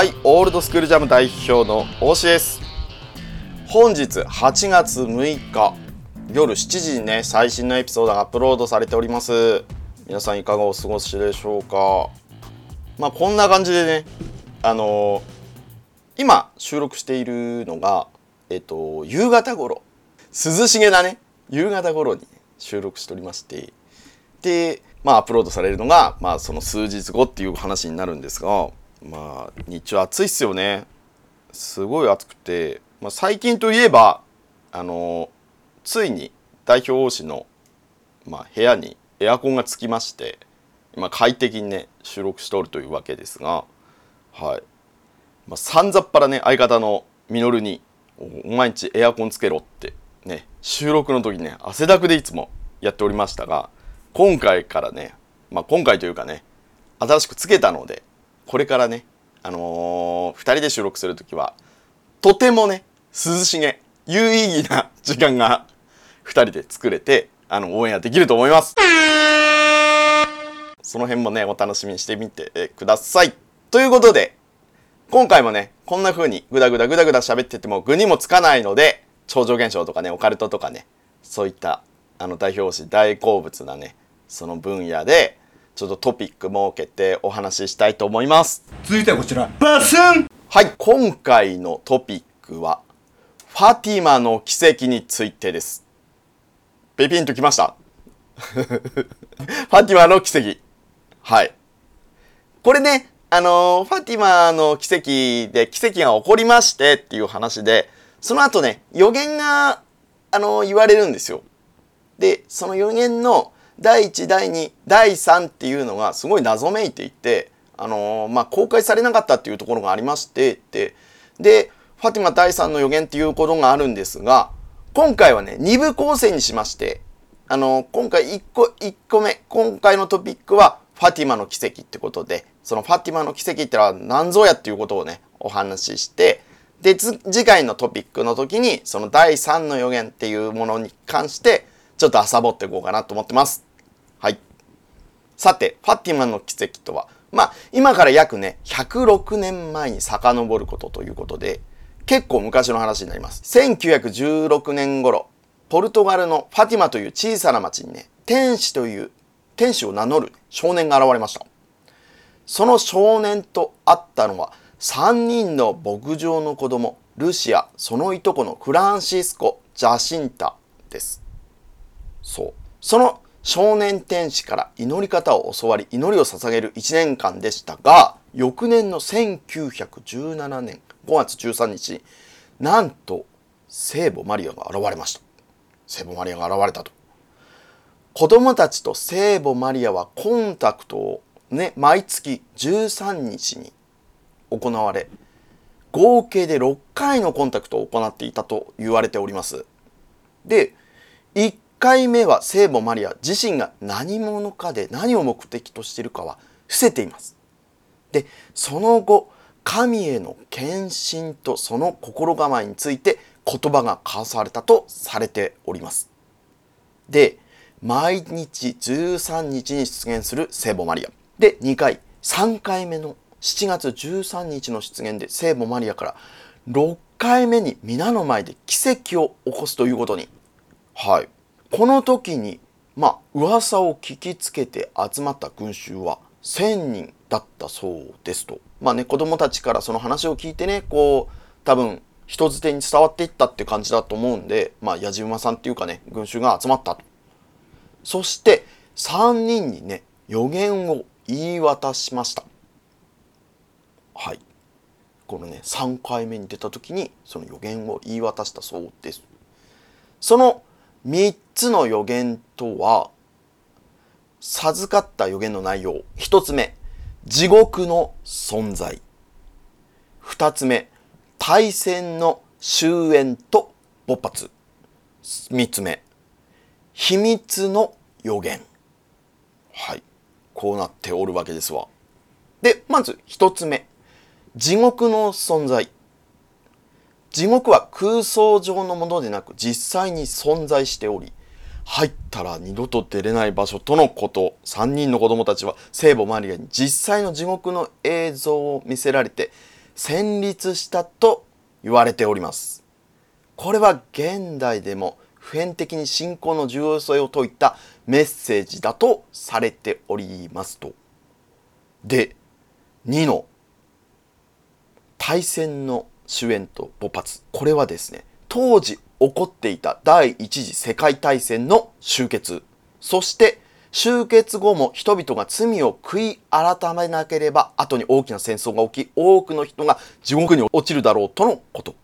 はい、オールドスクールジャム代表の大志です。本日8月6日夜7時にね最新のエピソードがアップロードされております。皆さんいかがお過ごしでしょうか？まあこんな感じでね、あのー今収録しているのがえっと夕方頃涼しげなね夕方頃に収録しておりましてでまあアップロードされるのがまあその数日後っていう話になるんですがまあ日中暑いっすよね。すごい暑くて、まあ、最近といえばあのついに代表王子の、まあ、部屋にエアコンがつきまして今快適にね収録しておるというわけですがはい、まあ、さんざっぱらね相方のミノルに「お前んちエアコンつけろ」ってね収録の時ね汗だくでいつもやっておりましたが今回からねまあ今回というかね新しくつけたのでこれからねあのー、2人で収録する時はとてもね涼しげ有意義な時間が2人で作れてあのオンエアできると思います。その辺もねお楽しみにしてみてください。ということで今回もねこんな風にグダグダグダグダ喋ってても具にもつかないので超常現象とかねオカルトとかねそういったあの代表詞大好物なねその分野でちょっとトピック設けてお話ししたいと思います。続いてはこちら。バスン！はい今回のトピックはファティマの奇跡についてです。ペピンときました。ファティマの奇跡。はい。これねあのーファティマの奇跡で奇跡が起こりましてっていう話でその後ね予言があのー言われるんですよ。でその予言の第1第2第3っていうのがすごい謎めいていて、あのーまあ、公開されなかったっていうところがありましてってでファティマ第3の予言っていうことがあるんですが今回はね2部構成にしまして、あのー今回1個1個目今回のトピックはファティマの奇跡ってことでそのファティマの奇跡ってのは何ぞやっていうことをねお話ししてで次回のトピックの時にその第3の予言っていうものに関してちょっと遊ぼっていこうかなと思ってます。はい。さて、ファティマの奇跡とは、まあ、今から約ね、106年前に遡ることということで、結構昔の話になります。1916年頃、ポルトガルのファティマという小さな町にね、天使という、天使を名乗る少年が現れました。その少年と会ったのは3人の牧場の子供ルシアそのいとこのフランシスコ・ジャシンタですそうその少年天使から祈り方を教わり祈りを捧げる1年間でしたが翌年の1917年5月13日なんと聖母マリアが現れました。聖母マリアが現れたと。子供たちと聖母マリアはコンタクトをね毎月13日に行われ合計で6回のコンタクトを行っていたと言われております。で1回目は聖母マリア自身が何者かで何を目的としているかは伏せています。でその後神への献身とその心構えについて言葉が交わされたとされております。で毎日13日に出現する聖母マリア。で2回3回目の7月13日の出現で聖母マリアから6回目に皆の前で奇跡を起こすということに。はい。この時にまあ噂を聞きつけて集まった群衆は1,000人だったそうですと。まあね子供たちからその話を聞いてねこう多分人づてに伝わっていったって感じだと思うんでまあ矢島さんっていうかね群衆が集まったと。そして3人にね予言を言い渡しました。はい。このね3回目に出た時にその予言を言い渡したそうです。その3つの予言とは授かった予言の内容。一つ目、地獄の存在。二つ目、大戦の終焉と勃発。三つ目、秘密の予言。はい。こうなっておるわけですわ。で、まず一つ目。地獄の存在。地獄は空想上のものでなく実際に存在しており、入ったら二度と出れない場所とのこと。3人の子供たちは聖母マリアに実際の地獄の映像を見せられて戦慄したと言われております。これは現代でも普遍的に信仰の重要性を説いたメッセージだとされておりますと。で2の大戦の終焉と勃発。これはですね当時起こっていた第一次世界大戦の終結。そして終結後も人々が罪を悔い改めなければ後に大きな戦争が起き多くの人が地獄に落ちるだろうとのこと。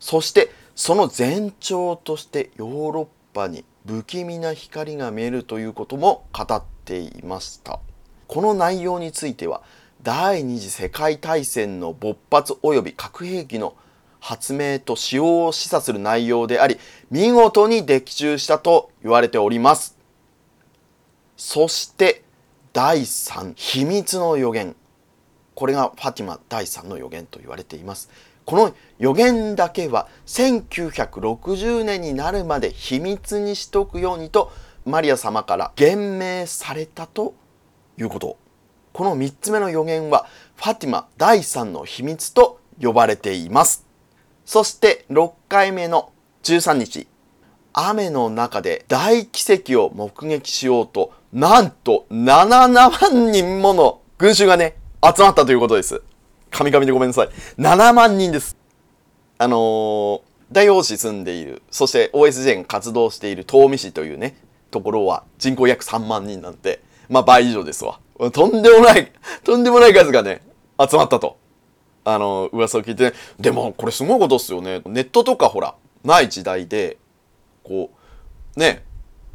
そしてその前兆としてヨーロッパに不気味な光が見えるということも語っていました。この内容については第二次世界大戦の勃発及び核兵器の発明と使用を示唆する内容であり、見事に的中したと言われております。そして、第3、秘密の予言。これがファティマ第3の予言と言われています。この予言だけは1960年になるまで秘密にしとくようにとマリア様から言命されたということ。この3つ目の予言はファティマ第3の秘密と呼ばれています。そして6回目の13日、雨の中で大奇跡を目撃しようと、なんと7万人もの群衆がね、集まったということです。神々でごめんなさい。7万人です。あのー、大王市住んでいる、そして OSJ 活動している東美市というね、ところは人口約3万人なんて、まあ倍以上ですわ。とんでもない、とんでもない数がね、集まったと。あの、噂を聞いて、でもこれすごいことっすよね。ネットとかほら、ない時代で、こう、ね、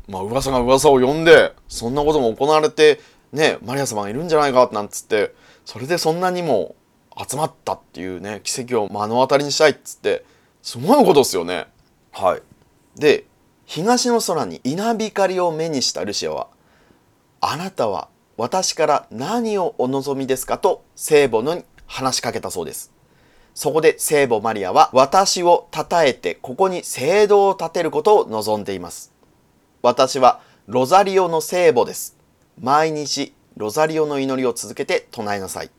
まあ噂が噂を呼んで、そんなことも行われて、ね、マリア様がいるんじゃないかなんつって、それでそんなにも集まったっていうね、奇跡を目の当たりにしたいっつって、すごいことっすよね。はい。で、東の空に稲光を目にしたルシアは、あなたは私から何をお望みですか？と聖母の話しかけたそうです。そこで聖母マリアは私を称えてここに聖堂を建てることを望んでいます。私はロザリオの聖母です。毎日ロザリオの祈りを続けて唱えなさい。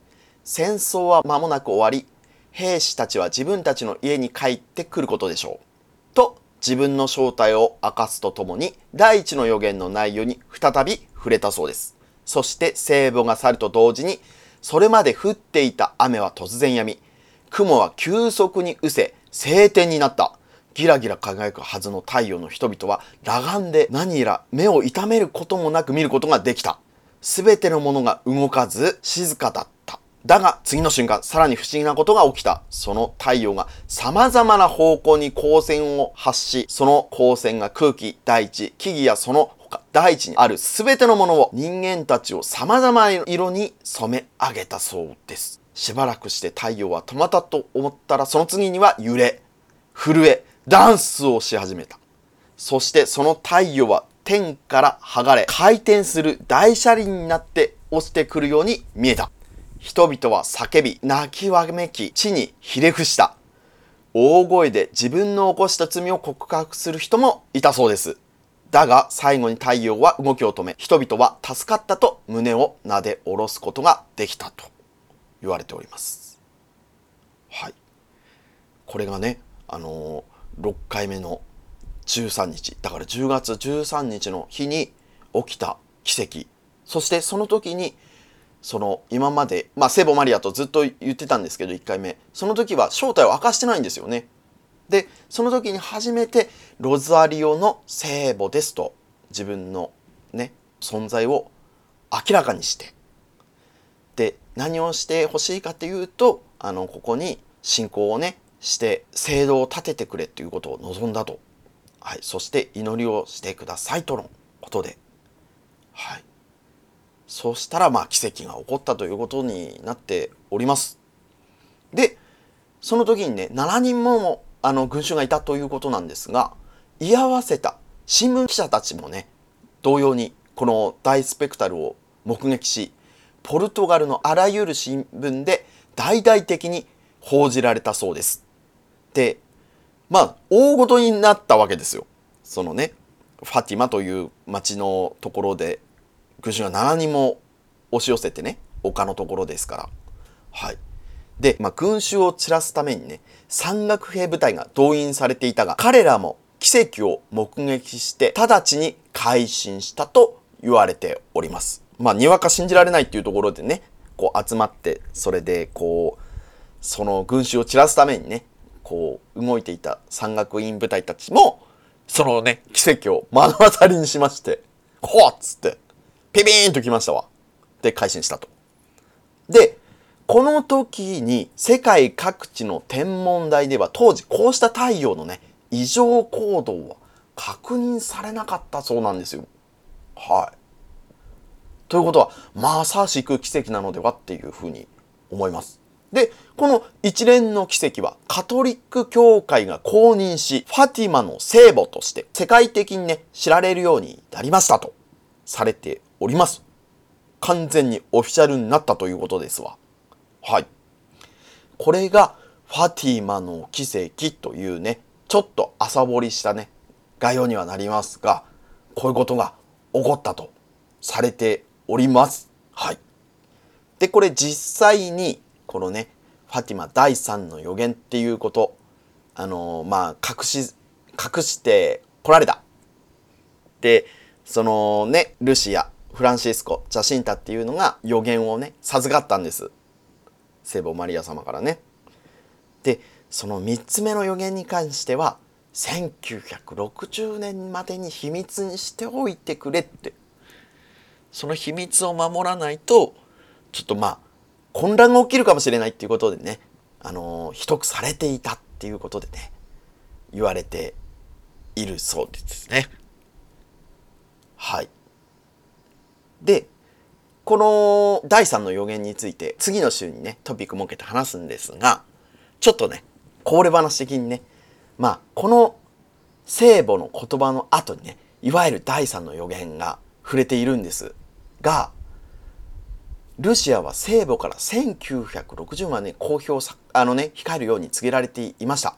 戦争は間もなく終わり、兵士たちは自分たちの家に帰ってくることでしょう。と自分の正体を明かすとともに第一の予言の内容に再び触れたそうです。そして聖母が去ると同時にそれまで降っていた雨は突然止み、雲は急速に失せ、晴天になった。ギラギラ輝くはずの太陽の人々は裸眼で何やら目を痛めることもなく見ることができた。すべてのものが動かず静かだった。だが次の瞬間、さらに不思議なことが起きた。その太陽が様々な方向に光線を発し、その光線が空気、大地、木々やその他大地にある全てのものを人間たちを様々な色に染め上げたそうです。しばらくして太陽は止まったと思ったらその次には揺れ、震え、ダンスをし始めた。そしてその太陽は天から剥がれ、回転する大車輪になって落ちてくるように見えた。人々は叫び、泣きわめき、地にひれ伏した。大声で自分の起こした罪を告白する人もいたそうです。だが最後に太陽は動きを止め、人々は助かったと胸を撫で下ろすことができたと言われております。はい。これがね、あのー、6回目の13日、だから10月13日の日に起きた奇跡。そしてその時に、その今まで、まあ、聖母マリアとずっと言ってたんですけど、1回目。その時は正体を明かしてないんですよね。でその時に初めてロザリオの聖母ですと自分のね存在を明らかにしてで何をしてほしいかっていうとあのここに信仰をねして聖堂を建ててくれということを望んだと、はい、そして祈りをしてくださいとのことで、はい、そうしたらまあ奇跡が起こったということになっております。でその時にね7人もあの群衆がいたということなんですが居合わせた新聞記者たちもね同様にこの大スペクタルを目撃しポルトガルのあらゆる新聞で大々的に報じられたそうです。でまあ大ごとになったわけですよ。そのねファティマという町のところで群衆が7人も押し寄せてね丘のところですから。はい、で、まあ、群衆を散らすためにね山岳兵部隊が動員されていたが彼らも奇跡を目撃して直ちに改心したと言われております。まあにわか信じられないっていうところでねこう集まってそれでこうその群衆を散らすためにねこう動いていた山岳院部隊たちもそのね奇跡を目の当たりにしまして「ほっ!」つってピピーンときましたわ。で改心したと。でこの時に世界各地の天文台では当時こうした太陽のね異常行動は確認されなかったそうなんですよ。はい。ということはまさしく奇跡なのではっていうふうに思います。でこの一連の奇跡はカトリック教会が公認しファティマの聖母として世界的にね知られるようになりましたとされております。完全にオフィシャルになったということですわ。はい。これがファティマの奇跡というね、ちょっと朝掘りしたね、概要にはなりますが、こういうことが起こったとされております。はい。で、これ実際に、このね、ファティマ第三の予言っていうこと、あのーまあ、隠し、隠してこられた。で、そのね、ルシア、フランシスコ、ジャシンタっていうのが予言をね、授かったんです。聖母マリア様からね。でその3つ目の予言に関しては1960年までに秘密にしておいてくれってその秘密を守らないとちょっとまあ混乱が起きるかもしれないっていうことでねあの秘匿されていたっていうことでね言われているそうですね。はい。でこの第3の予言について次の週にねトピック設けて話すんですがちょっとねこぼれ話的にねまあこの聖母の言葉の後にねいわゆる第3の予言が触れているんですがルシアは聖母から1960万年公表さあのね控えるように告げられていました。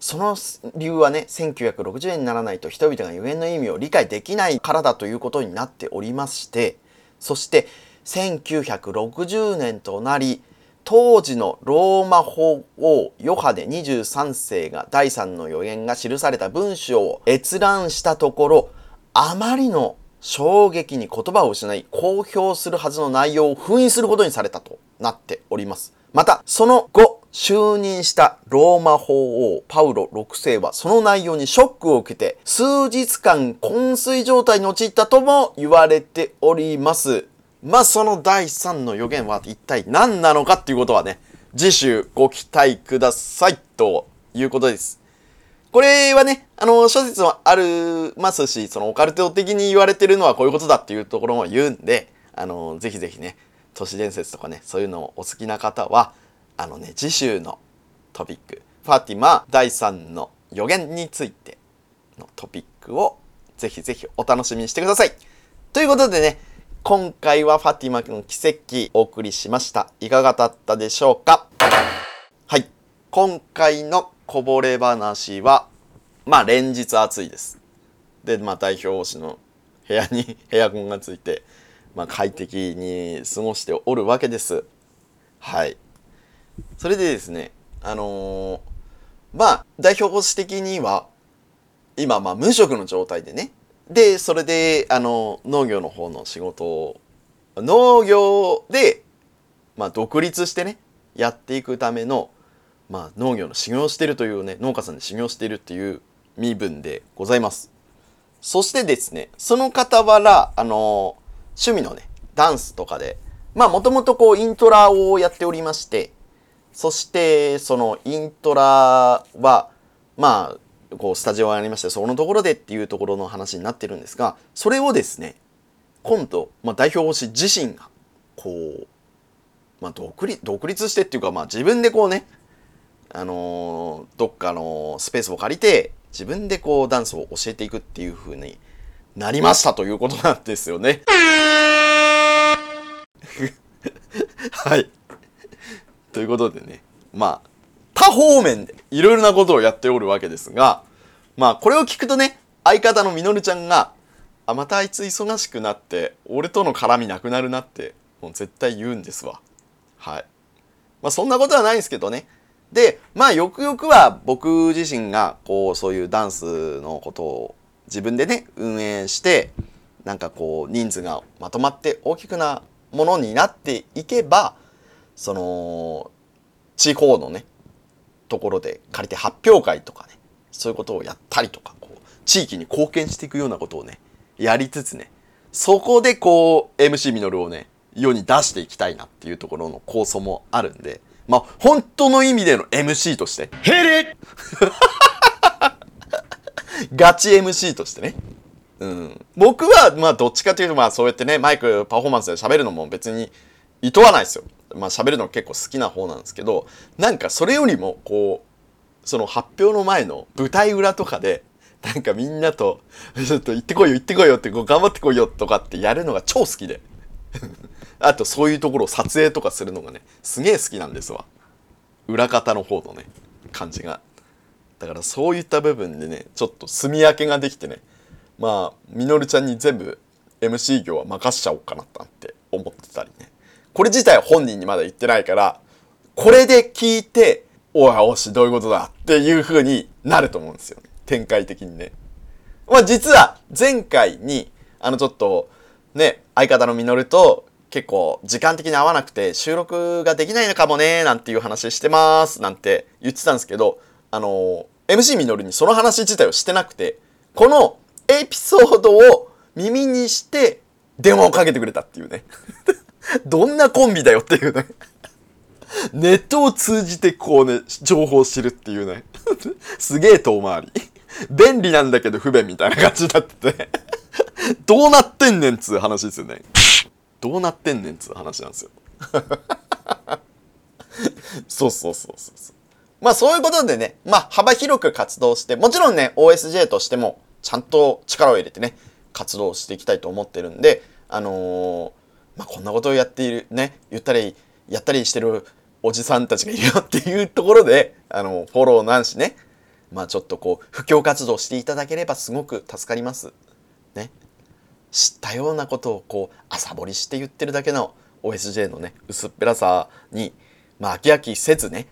その理由はね1960年にならないと人々が予言の意味を理解できないからだということになっておりましてそして1960年となり当時のローマ法王ヨハネ23世が第3の予言が記された文章を閲覧したところあまりの衝撃に言葉を失い公表するはずの内容を封印することにされたとなっております。またその後就任したローマ法王パウロ6世はその内容にショックを受けて数日間昏睡状態に陥ったとも言われております。まあその第3の予言は一体何なのかっていうことはね次週ご期待くださいということです。これはねあの諸説もありますしそのオカルト的に言われてるのはこういうことだっていうところも言うんであのぜひぜひね都市伝説とかねそういうのをお好きな方はあのね次週のトピック。ファティマ第3の予言についてのトピックをぜひぜひお楽しみにしてください。ということでね今回はファティマの奇跡お送りしました。いかがだったでしょうか？はい。今回のこぼれ話はまあ連日暑いです。でまあ代表推しの部屋にエアコンがついてまあ快適に過ごしておるわけです。はい。それでですねあのーまあ代表推し的には今まあ無職の状態でね。でそれであの農業の方の仕事を農業でまあ独立してねやっていくためのまあ農業の修行をしてるというね農家さんで修行してるっていう身分でございます。そしてですねその傍らあの趣味のねダンスとかでまあもともとこうイントラをやっておりましてそしてそのイントラはまあこうスタジオがありましてそのところでっていうところの話になってるんですがそれをですね今度、まあ、代表推し自身がこう、まあ、独立独立してっていうか、まあ、自分でこうねあのーどっかのスペースを借りて自分でこうダンスを教えていくっていう風になりましたということなんですよね。はい。ということでね、まあ、他方面でいろいろなことをやっておるわけですが、まあ、これを聞くとね、相方のみのるちゃんが、あ、またあいつ忙しくなって、俺との絡みなくなるなって、もう絶対言うんですわ。はい。まあ、そんなことはないんですけどね。で、まあ、よくよくは僕自身が、こう、そういうダンスのことを自分でね、運営して、なんかこう、人数がまとまって大きくなものになっていけば、その、地方のね、ところで借りて発表会とかね、そういうことをやったりとか、こう、地域に貢献していくようなことをね、やりつつね、そこでこう、MC ミノルをね、世に出していきたいなっていうところの構想もあるんで、まあ、本当の意味での MC として、ヘレ ガチ MC としてね。うん。僕は、まあ、どっちかというと、まあ、そうやってね、マイク、パフォーマンスで喋るのも別に、いとわないですよ。まあ、喋るの結構好きな方なんですけど、なんかそれよりも、こう、その発表の前の舞台裏とかで、なんかみんなと、ちょっと行ってこいよ、行ってこいよって、こう頑張ってこいよとかってやるのが超好きで。あと、そういうところを撮影とかするのがね、すげえ好きなんですわ。裏方の方のね、感じが。だからそういった部分でねちょっと住み分けができてねまあみのるちゃんに全部 MC 業は任しちゃおうかななんて思ってたりねこれ自体は本人にまだ言ってないからこれで聞いておいおしどういうことだっていう風になると思うんですよ展開的にね。まあ実は前回にあのちょっとね相方のみのると結構時間的に合わなくて収録ができないのかもねなんていう話してますなんて言ってたんですけどあの MC みのるにその話自体をしてなくてこのエピソードを耳にして電話をかけてくれたっていうね。どんなコンビだよっていうね。ネットを通じてこうね情報を知るっていうね。すげえ遠回り。便利なんだけど不便みたいな感じになってて。どうなってんねんっつう話ですよね。どうなってんねんつう話なんですよ。そうそうそうそうそう。まあそういうことでね、まあ幅広く活動して、もちろんね、OSJ としてもちゃんと力を入れてね、活動していきたいと思ってるんで、あのーまあこんなことをやっている、ね、言ったり、やったりしてるおじさんたちがいるよっていうところで、あの、フォローなんしね、まあちょっとこう、布教活動していただければすごく助かります。ね。知ったようなことをこう、朝掘りして言ってるだけの OSJ のね、薄っぺらさに、まあ飽き飽きせずね、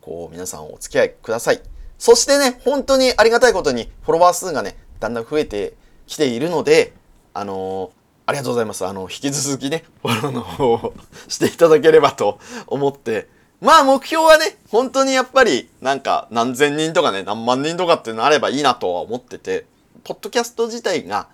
こう皆さんお付き合いください。そしてね、本当にありがたいことにフォロワー数がね、だんだん増えてきているので、あのありがとうございます。あの、引き続きね、フォローの方をしていただければと思って、まあ目標はね、本当にやっぱりなんか何千人とかね、何万人とかってなればいいなとは思ってて、ポッドキャスト自体が、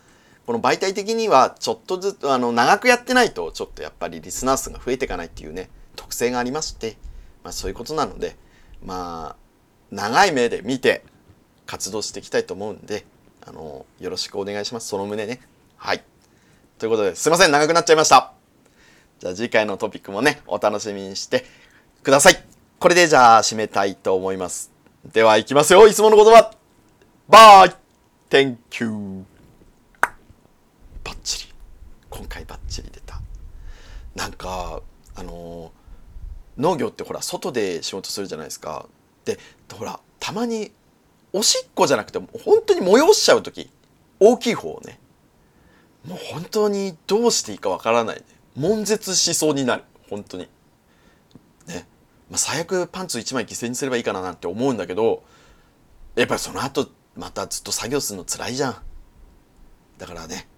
この媒体的にはちょっとずつ、あの、長くやってないと、ちょっとやっぱりリスナー数が増えていかないっていうね、特性がありまして、まあそういうことなので、まあ、長い目で見て活動していきたいと思うんで、あの、よろしくお願いします。その旨ね。はい。ということで、すいません、長くなっちゃいました。じゃあ次回のトピックもね、お楽しみにしてください。これでじゃあ締めたいと思います。では行きますよ、いつもの言葉。バイ !Thank you! バッチリ。今回バッチリ出た。なんか、あの農業ってほら外で仕事するじゃないですかでほらたまにおしっこじゃなくて本当に催しちゃう時大きい方をねもう本当にどうしていいかわからない、ね、悶絶しそうになる。本当に。ね、まあ、最悪パンツ1枚犠牲にすればいいかななんて思うんだけどやっぱりその後またずっと作業するの辛いじゃん。だからね。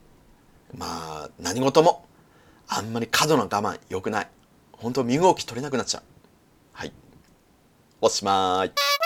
まあ何事もあんまり過度な我慢良くない。本当身動き取れなくなっちゃう。はい。おしまい。